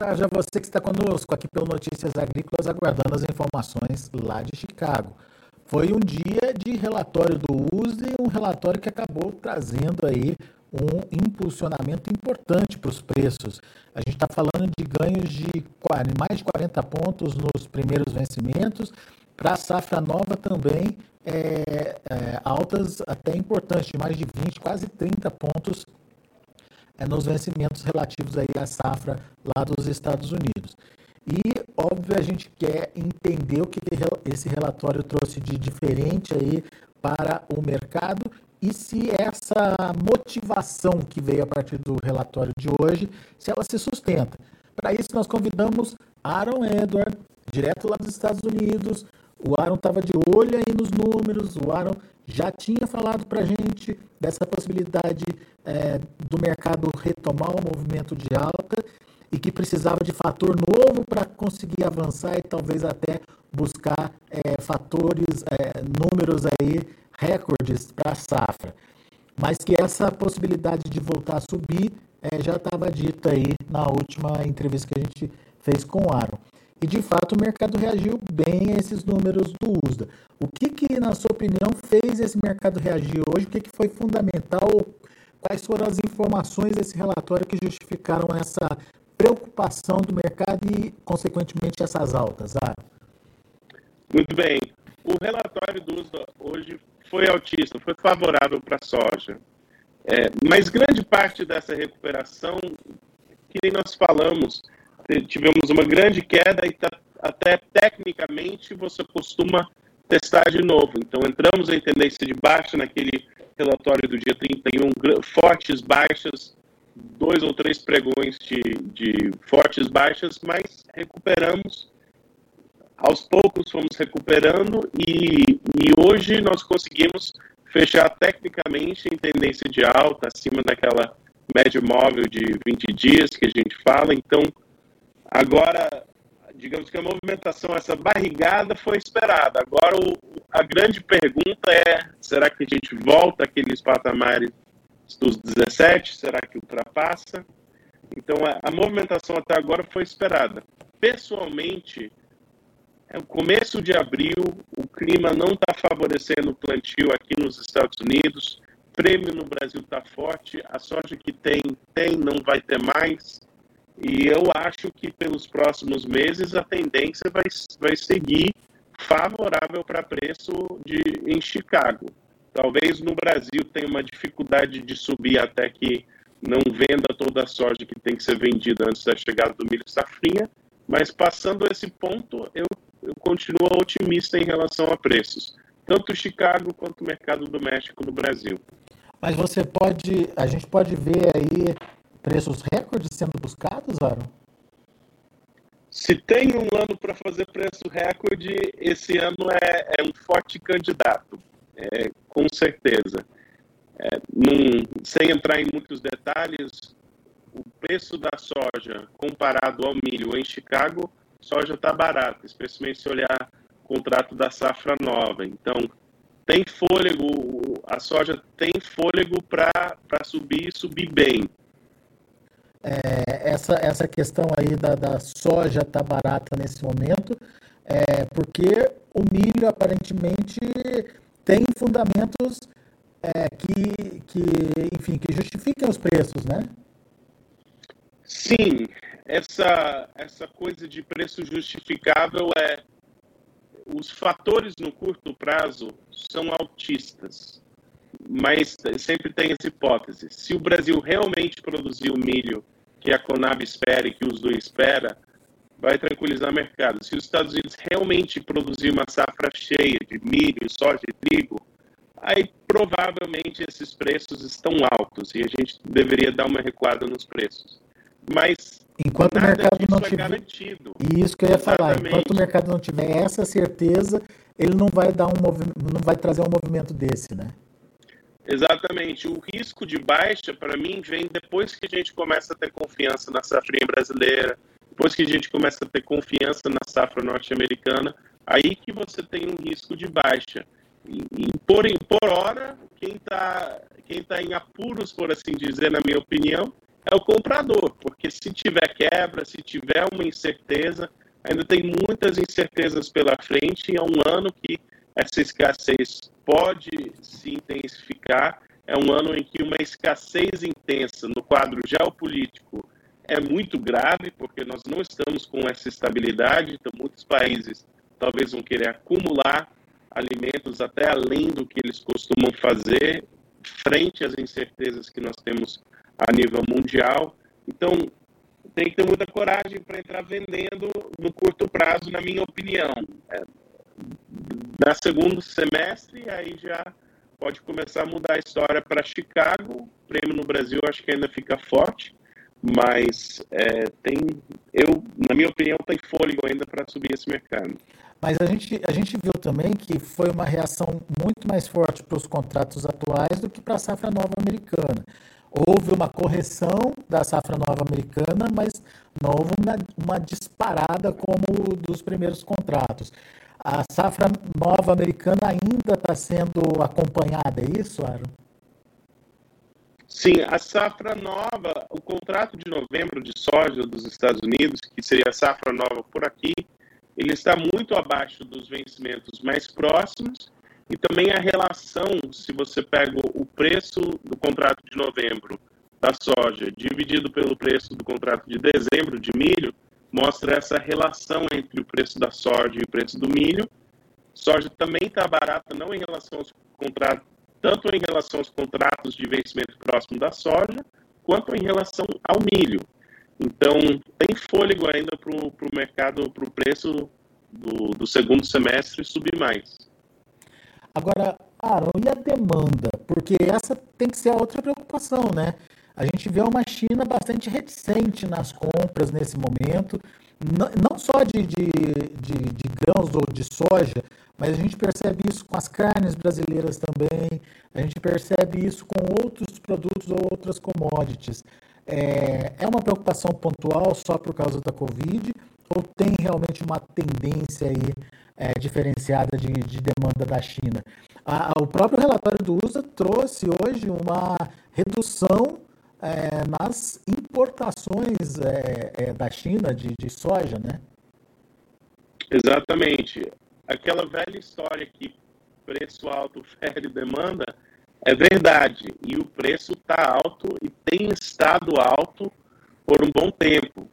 tarde a você que está conosco aqui pelo Notícias Agrícolas, aguardando as informações lá de Chicago. Foi um dia de relatório do USDA, um relatório que acabou trazendo aí um impulsionamento importante para os preços. A gente está falando de ganhos de mais de 40 pontos nos primeiros vencimentos, para a safra nova também é, é, altas até importantes, de mais de 20, quase 30 pontos é, nos vencimentos relativos aí à safra lá dos Estados Unidos. E, óbvio, a gente quer entender o que esse relatório trouxe de diferente aí para o mercado e se essa motivação que veio a partir do relatório de hoje, se ela se sustenta. Para isso, nós convidamos Aaron Edward, direto lá dos Estados Unidos. O Aaron estava de olho aí nos números, o Aaron já tinha falado para a gente dessa possibilidade é, do mercado retomar o movimento de alta e que precisava de fator novo para conseguir avançar e talvez até buscar é, fatores, é, números aí recordes para a safra, mas que essa possibilidade de voltar a subir é, já estava dita aí na última entrevista que a gente fez com o Aaron. E de fato o mercado reagiu bem a esses números do USDA. O que, que na sua opinião, fez esse mercado reagir hoje? O que, que foi fundamental? Quais foram as informações desse relatório que justificaram essa preocupação do mercado e, consequentemente, essas altas? Aaron? Muito bem. O relatório do USDA hoje foi altista, foi favorável para a soja. É, mas grande parte dessa recuperação, que nem nós falamos, tivemos uma grande queda e tá, até tecnicamente você costuma testar de novo. Então entramos em tendência de baixa naquele relatório do dia 31, fortes baixas, dois ou três pregões de, de fortes baixas, mas recuperamos aos poucos fomos recuperando e, e hoje nós conseguimos fechar tecnicamente em tendência de alta, acima daquela média móvel de 20 dias que a gente fala. Então, agora, digamos que a movimentação, essa barrigada foi esperada. Agora, o, a grande pergunta é: será que a gente volta àqueles patamares dos 17? Será que ultrapassa? Então, a, a movimentação até agora foi esperada. Pessoalmente, é o começo de abril, o clima não está favorecendo o plantio aqui nos Estados Unidos, prêmio no Brasil está forte, a soja que tem, tem, não vai ter mais. E eu acho que pelos próximos meses a tendência vai, vai seguir favorável para preço de, em Chicago. Talvez no Brasil tenha uma dificuldade de subir até que não venda toda a soja que tem que ser vendida antes da chegada do milho safrinha, mas passando esse ponto, eu eu continuo otimista em relação a preços, tanto Chicago quanto o mercado doméstico do Brasil. Mas você pode, a gente pode ver aí preços recordes sendo buscados, Aaron? Se tem um ano para fazer preço recorde, esse ano é, é um forte candidato, é, com certeza. É, num, sem entrar em muitos detalhes, o preço da soja comparado ao milho em Chicago soja está barata, especialmente se olhar o contrato da safra nova. Então, tem fôlego, a soja tem fôlego para subir e subir bem. É, essa, essa questão aí da, da soja tá barata nesse momento, é porque o milho aparentemente tem fundamentos é, que, que, enfim, que justificam os preços, né? Sim, essa, essa coisa de preço justificável é os fatores no curto prazo são altistas, mas sempre tem essa hipótese. Se o Brasil realmente produzir o milho que a Conab espera e que o SDU espera, vai tranquilizar o mercado. Se os Estados Unidos realmente produzir uma safra cheia de milho, soja e trigo, aí provavelmente esses preços estão altos e a gente deveria dar uma recuada nos preços. Mas Enquanto o mercado não é tiver. Garantido. Isso que eu ia falar. Enquanto o mercado não tiver essa certeza, ele não vai dar um não vai trazer um movimento desse, né? Exatamente. O risco de baixa, para mim, vem depois que a gente começa a ter confiança na safrinha brasileira, depois que a gente começa a ter confiança na safra norte-americana, aí que você tem um risco de baixa. E, por, por hora, quem está quem tá em apuros, por assim dizer, na minha opinião, é o comprador, porque se tiver quebra, se tiver uma incerteza, ainda tem muitas incertezas pela frente, e é um ano que essa escassez pode se intensificar, é um ano em que uma escassez intensa no quadro geopolítico é muito grave, porque nós não estamos com essa estabilidade, então muitos países talvez vão querer acumular alimentos até além do que eles costumam fazer, frente às incertezas que nós temos a nível mundial. Então, tem que ter muita coragem para entrar vendendo no curto prazo, na minha opinião. É, na segundo semestre, aí já pode começar a mudar a história para Chicago. O prêmio no Brasil acho que ainda fica forte, mas é, tem, eu, na minha opinião, tem fôlego ainda para subir esse mercado. Mas a gente, a gente viu também que foi uma reação muito mais forte para os contratos atuais do que para a safra nova americana. Houve uma correção da safra nova americana, mas não houve uma, uma disparada como dos primeiros contratos. A safra nova americana ainda está sendo acompanhada, é isso, Aaron? Sim, a safra nova, o contrato de novembro de soja dos Estados Unidos, que seria a safra nova por aqui, ele está muito abaixo dos vencimentos mais próximos e também a relação, se você pega o preço do contrato de novembro da soja dividido pelo preço do contrato de dezembro de milho, mostra essa relação entre o preço da soja e o preço do milho. Soja também está barata, não em relação aos contratos, tanto em relação aos contratos de vencimento próximo da soja, quanto em relação ao milho. Então, tem fôlego ainda para o mercado, para o preço do, do segundo semestre subir mais. Agora, Aaron, e a demanda? Porque essa tem que ser a outra preocupação, né? A gente vê uma China bastante reticente nas compras nesse momento, não só de, de, de, de, grãos ou de soja, mas a gente percebe isso com as carnes brasileiras também, a gente percebe isso com outros produtos ou outras commodities. É, é uma preocupação pontual só por causa da Covid ou tem realmente uma tendência aí é, diferenciada de, de, demanda da China? A, o próprio relatório do USA trouxe hoje uma redução é, nas importações é, é, da China de, de soja, né? Exatamente. Aquela velha história que preço alto fere demanda é verdade. E o preço está alto e tem estado alto por um bom tempo.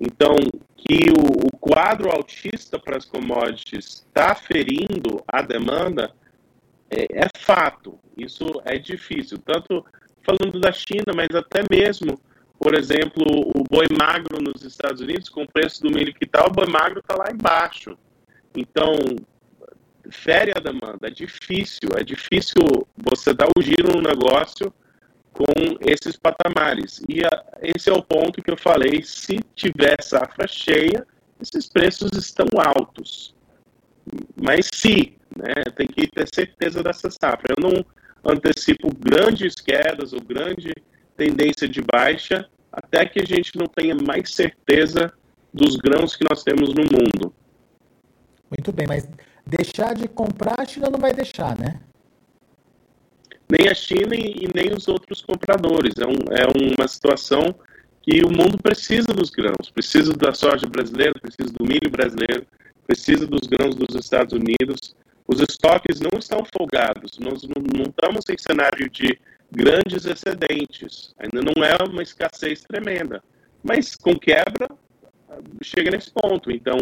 Então, que o, o quadro altista para as commodities está ferindo a demanda é, é, fato. Isso é difícil. Tanto falando da China, mas até mesmo, por exemplo, o boi magro nos Estados Unidos, com o preço do milho que está, o boi magro está lá embaixo. Então, fere a demanda. É difícil, é difícil você dar o giro no negócio com esses patamares. E a, esse é o ponto que eu falei: se tiver safra cheia, esses preços estão altos. Mas se, né, tem que ter certeza dessa safra. Eu não antecipo grandes quedas ou grande tendência de baixa até que a gente não tenha mais certeza dos grãos que nós temos no mundo. Muito bem, mas deixar de comprar a China não vai deixar, né? nem a China e, nem os outros compradores. É, um, é uma situação que o mundo precisa dos grãos, precisa da soja brasileira, precisa do milho brasileiro, precisa dos grãos dos Estados Unidos. Os estoques não estão folgados, nós não, estamos em cenário de grandes excedentes, ainda não é uma escassez tremenda, mas com quebra chega nesse ponto. Então,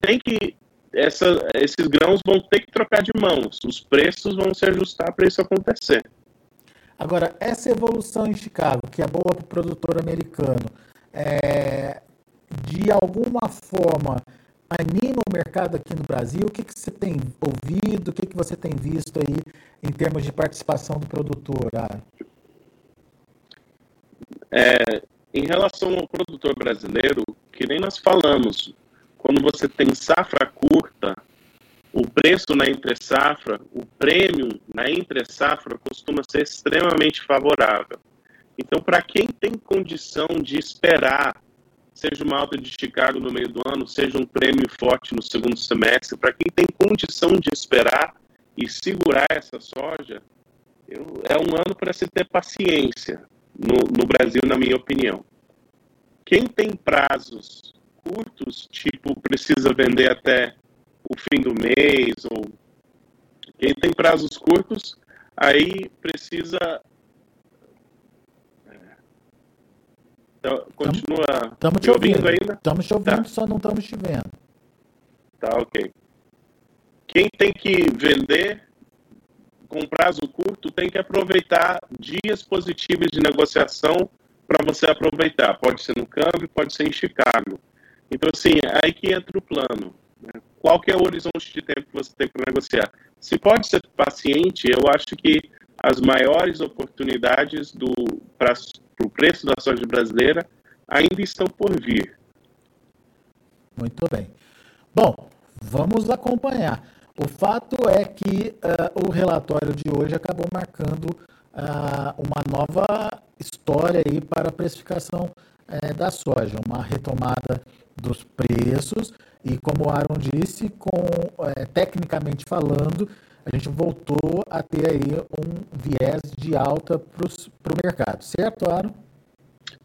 tem que essa, esses grãos vão ter que trocar de mãos, os preços vão se ajustar para isso acontecer. Agora, essa evolução em Chicago, que é boa para o produtor americano, é, de alguma forma anima o mercado aqui no Brasil? O que, que você tem ouvido, o que, que você tem visto aí em termos de participação do produtor? Ah? É, em relação ao produtor brasileiro, que nem nós falamos, quando você tem safra curta, o preço na entre-safra, o prêmio na entre-safra costuma ser extremamente favorável. Então, para quem tem condição de esperar, seja uma alta de Chicago no meio do ano, seja um prêmio forte no segundo semestre, para quem tem condição de esperar e segurar essa soja, eu, é um ano para se ter paciência. no, no Brasil, na minha opinião. Quem tem prazos curtos, tipo, precisa vender até o fim do mês, ou quem tem prazos curtos, aí precisa. Então, continua. Estamos te ouvindo, ouvindo ainda? Estamos te ouvindo, tá. só não estamos te vendo. Tá, ok. Quem tem que vender com prazo curto tem que aproveitar dias positivos de negociação para você aproveitar. Pode ser no câmbio, pode ser em Chicago. Então, assim, é aí que entra o plano. Né? Qual que é o horizonte de tempo que você tem para negociar? Se pode ser paciente, eu acho que as maiores oportunidades para o preço da soja brasileira ainda estão por vir. Muito bem. Bom, vamos acompanhar. O fato é que uh, o relatório de hoje acabou marcando uh, uma nova história aí para a precificação uh, da soja, uma retomada dos preços e, como o Aaron disse, com, eh, tecnicamente falando, a gente voltou a ter aí um viés de alta para o mercado, certo, Aaron?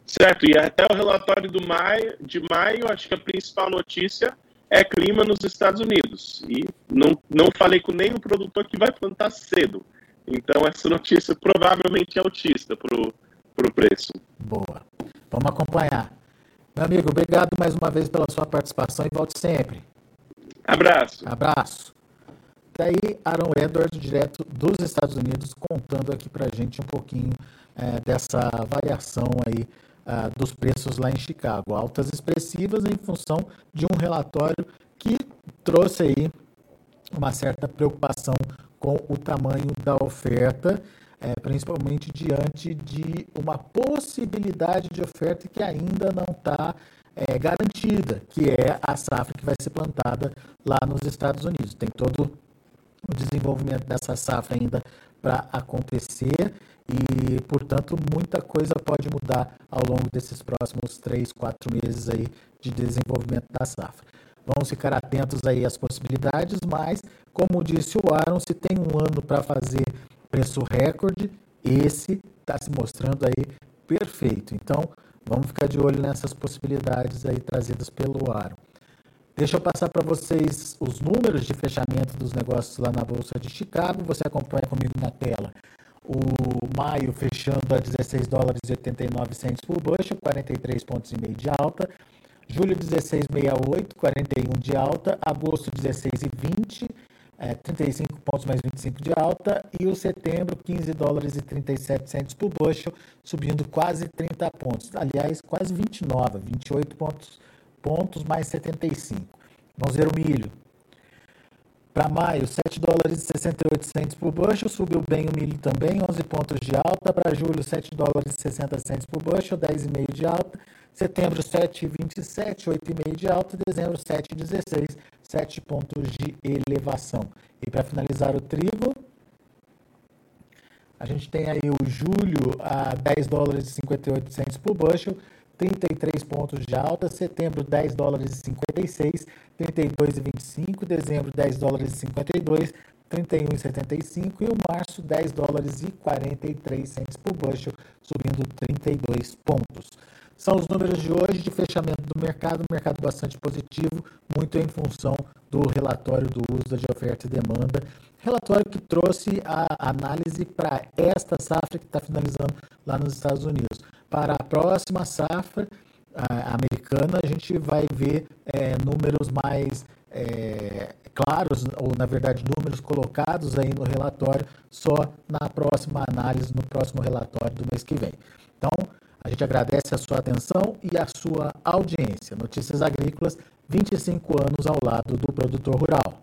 Certo, e até o relatório do maio, de maio, acho que a principal notícia é clima nos Estados Unidos. E não, não falei com nenhum produtor que vai plantar cedo. Então, essa notícia provavelmente é autista para o preço. Boa. Vamos acompanhar. Meu amigo, obrigado mais uma vez pela sua participação e volte sempre. Abraço. Abraço. Daí, Aaron Edwards, direto dos Estados Unidos, contando aqui para a gente um pouquinho é, dessa variação aí uh, dos preços lá em Chicago. Altas expressivas em função de um relatório que trouxe aí uma certa preocupação com o tamanho da oferta, é, principalmente diante de uma possibilidade de oferta que ainda não está é, garantida, que é a safra que vai ser plantada lá nos Estados Unidos. Tem todo o desenvolvimento dessa safra ainda para acontecer e, portanto, muita coisa pode mudar ao longo desses próximos três, quatro meses aí de desenvolvimento da safra. Vamos ficar atentos aí às possibilidades, mas, como disse o Aaron, se tem um ano para fazer preço recorde, esse está se mostrando aí perfeito. Então, vamos ficar de olho nessas possibilidades aí trazidas pelo Aaron. Deixa eu passar para vocês os números de fechamento dos negócios lá na Bolsa de Chicago. Você acompanha comigo na tela o maio fechando a 16 dólares e 89 centos por bushel, 43 pontos e meio de alta. Julho 16,68, 41 de alta. Agosto 16,20, é, 35 pontos mais 25 de alta. E o setembro 15 dólares e 37 centos por bushel, subindo quase 30 pontos. Aliás, quase 29, 28 pontos, pontos mais 75. Vamos ver o milho. Para maio, 7 dólares e 68 centos por bushel, subiu bem o milho também, 11 pontos de alta. Para julho, 7 dólares e 60 centos por bushel, 10,5 de alta. Setembro, 7,27, 8,5 de alta. Dezembro, 7,16, 7 pontos de elevação. E para finalizar o trigo, a gente tem aí o julho a 10 dólares e 58 centos por bushel, 33 pontos de alta, setembro 10 dólares e 56, 32,25, dezembro 10 dólares e 52, 31,75 e o março 10 dólares e 43 centos por bushel, subindo 32 pontos. São os números de hoje de fechamento do mercado, mercado bastante positivo, muito em função do relatório do uso de oferta e demanda, relatório que trouxe a análise para esta safra que está finalizando lá nos Estados Unidos. Para a próxima safra, americana, a gente vai ver é, números mais é, claros, ou na verdade números colocados aí no relatório só na próxima análise, no próximo relatório do mês que vem. Então, a gente agradece a sua atenção e a sua audiência. Notícias Agrícolas, 25 anos ao lado do produtor rural.